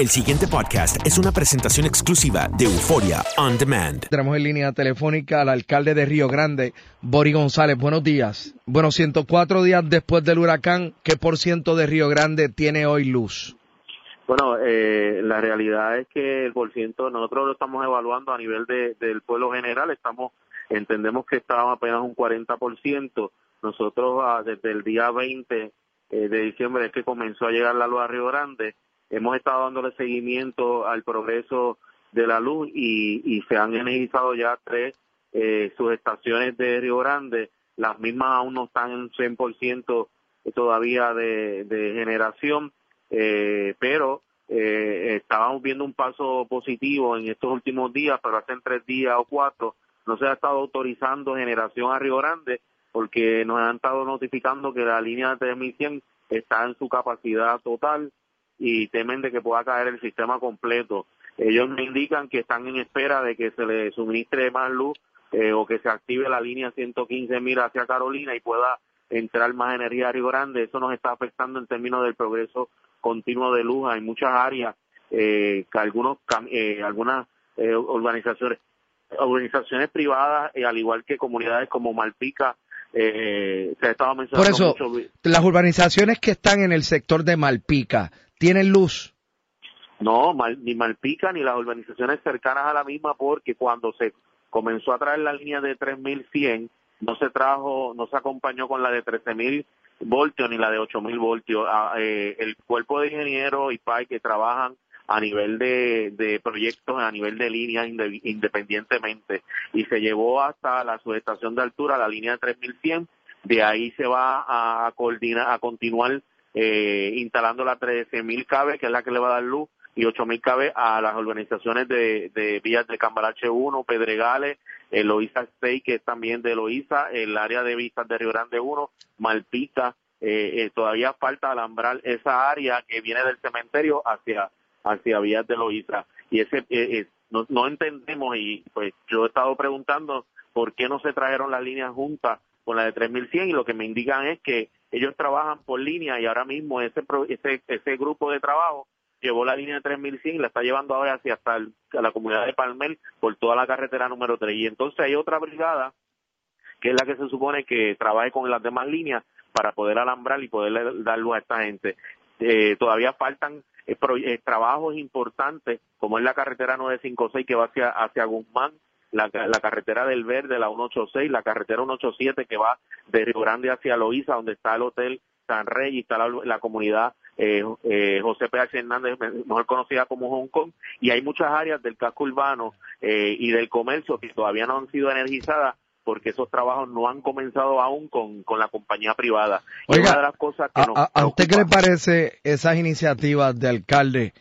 El siguiente podcast es una presentación exclusiva de Euforia On Demand. Tenemos en línea telefónica al alcalde de Río Grande, Bori González. Buenos días. Bueno, 104 días después del huracán, ¿qué por ciento de Río Grande tiene hoy luz? Bueno, eh, la realidad es que el por ciento nosotros lo estamos evaluando a nivel de, del pueblo general, estamos entendemos que estábamos apenas un 40%. Nosotros ah, desde el día 20 eh, de diciembre es que comenzó a llegar la luz a Río Grande hemos estado dándole seguimiento al progreso de la luz y, y se han energizado ya tres eh, subestaciones de Río Grande. Las mismas aún no están en 100% todavía de, generación, eh, pero eh, estábamos viendo un paso positivo en estos últimos días, pero hace tres días o cuatro no se ha estado autorizando generación a Río Grande porque nos han estado notificando que la línea de 3100 está en su capacidad total y temen de que pueda caer el sistema completo. Ellos me indican que están en espera de que se le suministre más luz eh, o que se active la línea 115 mil hacia Carolina y pueda entrar más energía a Río Grande. Eso nos está afectando en términos del progreso continuo de luz. Hay muchas áreas eh, que algunos eh, algunas eh, organizaciones organizaciones privadas, al igual que comunidades como Malpica, se ha estado mencionando Por eso, mucho. las urbanizaciones que están en el sector de Malpica, ¿tienen luz? No, Mal- ni Malpica ni las urbanizaciones cercanas a la misma, porque cuando se comenzó a traer la línea de 3100, no se trajo, no se acompañó con la de 13000 voltios ni la de 8000 voltios. Ah, eh, el cuerpo de ingenieros y PAI que trabajan a nivel de, de proyectos, a nivel de líneas inde- independientemente, y se llevó hasta la subestación de altura, la línea de 3100, de ahí se va a coordinar, a continuar eh, instalando la 13.000 KB, que es la que le va a dar luz, y 8.000 KB a las organizaciones de, de vías de Cambalache 1, Pedregales, el Loíza State, que es también de Loíza, el área de vistas de Río Grande 1, Malpica, eh, eh, todavía falta alambrar esa área que viene del cementerio hacia hacia vías de Loíza. Y ese eh, eh, no, no entendemos, y pues yo he estado preguntando por qué no se trajeron las líneas juntas con la de 3100 y lo que me indican es que ellos trabajan por línea y ahora mismo ese ese ese grupo de trabajo llevó la línea de 3100 y la está llevando ahora hacia hasta la comunidad de Palmel por toda la carretera número 3 y entonces hay otra brigada que es la que se supone que trabaje con las demás líneas para poder alambrar y poder dar luz a esta gente. Eh, todavía faltan eh, eh, trabajos importantes, como es la carretera 956 que va hacia, hacia Guzmán, la, la carretera del Verde, la 186, la carretera 187 que va de Río Grande hacia Loíza, donde está el Hotel San Rey y está la, la comunidad eh, eh, José P.H. Hernández, mejor conocida como Hong Kong, y hay muchas áreas del casco urbano eh, y del comercio que todavía no han sido energizadas porque esos trabajos no han comenzado aún con, con la compañía privada. Y Oiga, una de las cosas que ¿A, nos a- a usted qué le parece esas iniciativas de alcalde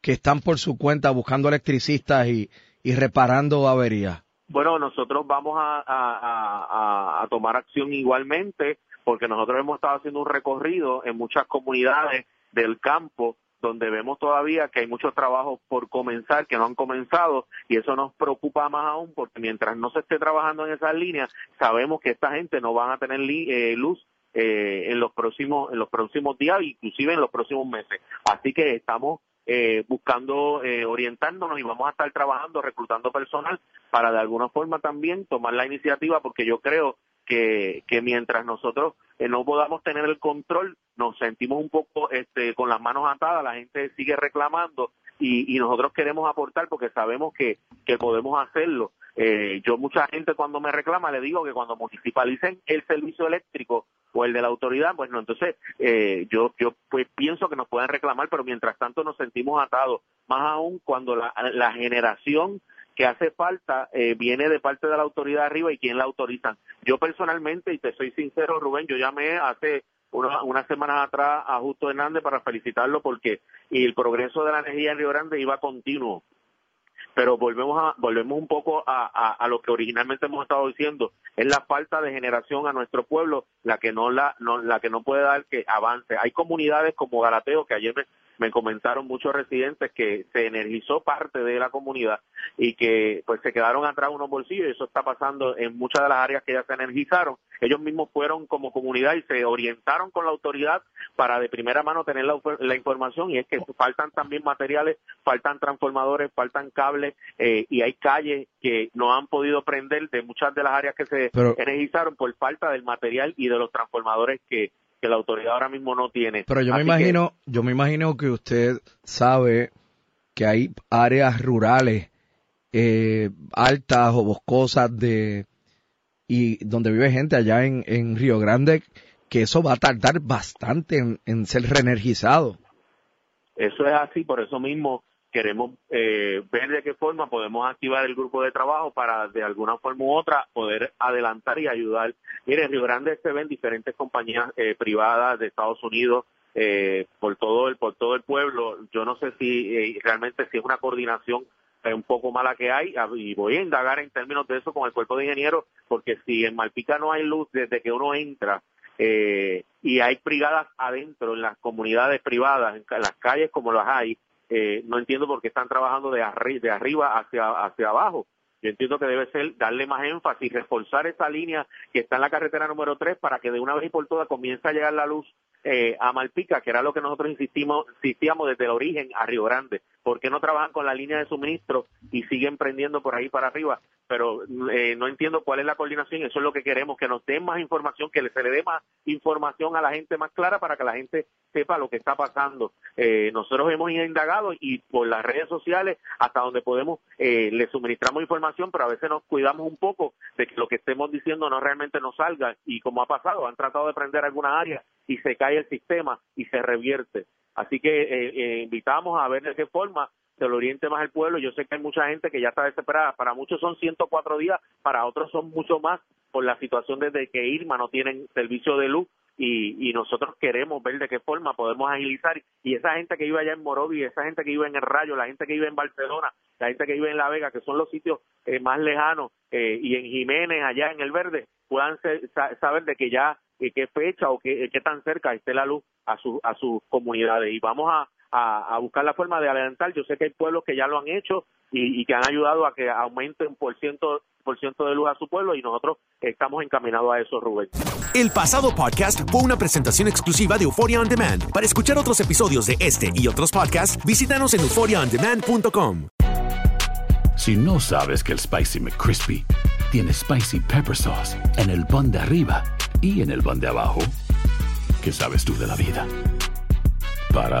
que están por su cuenta buscando electricistas y, y reparando averías? Bueno, nosotros vamos a, tomar acción igualmente porque nosotros hemos estado haciendo un recorrido en muchas comunidades del campo donde vemos todavía que hay muchos trabajos por comenzar que no han comenzado y eso nos preocupa más aún porque mientras no se esté trabajando en esas líneas sabemos que esta gente no van a tener eh, luz eh, en los próximos en los próximos días inclusive en los próximos meses así que estamos eh, buscando eh, orientándonos y vamos a estar trabajando reclutando personal para de alguna forma también tomar la iniciativa porque yo creo que, que mientras nosotros eh, no podamos tener el control, nos sentimos un poco este, con las manos atadas, la gente sigue reclamando y, y nosotros queremos aportar porque sabemos que, que podemos hacerlo. Eh, yo mucha gente cuando me reclama le digo que cuando municipalicen el servicio eléctrico o el de la autoridad, pues no, entonces eh, yo yo pues pienso que nos pueden reclamar, pero mientras tanto nos sentimos atados, más aún cuando la, la generación que hace falta eh, viene de parte de la autoridad arriba y quién la autorizan. Yo personalmente, y te soy sincero, Rubén, yo llamé hace una, unas semanas atrás a Justo Hernández para felicitarlo porque el progreso de la energía en Río Grande iba continuo. Pero volvemos a, volvemos un poco a, a, a, lo que originalmente hemos estado diciendo, es la falta de generación a nuestro pueblo la que no la, no, la que no puede dar que avance. Hay comunidades como Galateo que ayer me, me comentaron muchos residentes que se energizó parte de la comunidad y que pues se quedaron atrás unos bolsillos y eso está pasando en muchas de las áreas que ya se energizaron. Ellos mismos fueron como comunidad y se orientaron con la autoridad para de primera mano tener la, la información y es que faltan también materiales, faltan transformadores, faltan cables eh, y hay calles que no han podido prender de muchas de las áreas que se energizaron por falta del material y de los transformadores que, que la autoridad ahora mismo no tiene. Pero yo me imagino, yo me imagino que usted sabe que hay áreas rurales eh, altas o boscosas de y donde vive gente allá en, en Río Grande que eso va a tardar bastante en, en ser reenergizado. Eso es así, por eso mismo queremos eh, ver de qué forma podemos activar el grupo de trabajo para de alguna forma u otra poder adelantar y ayudar. Mire, en Río Grande se ven diferentes compañías eh, privadas de Estados Unidos eh, por todo el por todo el pueblo. Yo no sé si eh, realmente si es una coordinación un poco mala que hay y voy a indagar en términos de eso con el cuerpo de ingenieros porque si en Malpica no hay luz desde que uno entra eh, y hay brigadas adentro en las comunidades privadas, en las calles como las hay, eh, no entiendo por qué están trabajando de, de arriba hacia, hacia abajo. Yo entiendo que debe ser darle más énfasis, reforzar esa línea que está en la carretera número 3 para que de una vez y por todas comience a llegar la luz eh, a Malpica, que era lo que nosotros insistimos, insistíamos desde el origen a Río Grande. ¿Por qué no trabajan con la línea de suministro y siguen prendiendo por ahí para arriba? Pero eh, no entiendo cuál es la coordinación. Eso es lo que queremos, que nos den más información, que se le dé más información a la gente más clara para que la gente sepa lo que está pasando. Eh, nosotros hemos indagado y por las redes sociales, hasta donde podemos, eh, le suministramos información, pero a veces nos cuidamos un poco de que lo que estemos diciendo no realmente nos salga. Y como ha pasado, han tratado de prender alguna área y se cae el sistema y se revierte. Así que eh, eh, invitamos a ver de qué forma se lo oriente más el pueblo. Yo sé que hay mucha gente que ya está desesperada. Para muchos son 104 días, para otros son mucho más por la situación desde que Irma no tienen servicio de luz y, y nosotros queremos ver de qué forma podemos agilizar y esa gente que vive allá en Morovi, esa gente que vive en el Rayo, la gente que vive en Barcelona, la gente que vive en La Vega, que son los sitios eh, más lejanos eh, y en Jiménez, allá en el Verde, puedan ser, saber de que ya qué fecha o qué, qué tan cerca esté la luz a, su, a sus comunidades. Y vamos a, a, a, buscar la forma de adelantar. Yo sé que hay pueblos que ya lo han hecho y, y que han ayudado a que aumente un por ciento, por ciento de luz a su pueblo y nosotros estamos encaminados a eso, Rubén. El pasado podcast fue una presentación exclusiva de Euphoria On Demand. Para escuchar otros episodios de este y otros podcasts, visítanos en euphoriaondemand.com. Si no sabes que el Spicy McCrispy tiene Spicy Pepper Sauce en el pan de arriba y en el pan de abajo, ¿qué sabes tú de la vida? Para,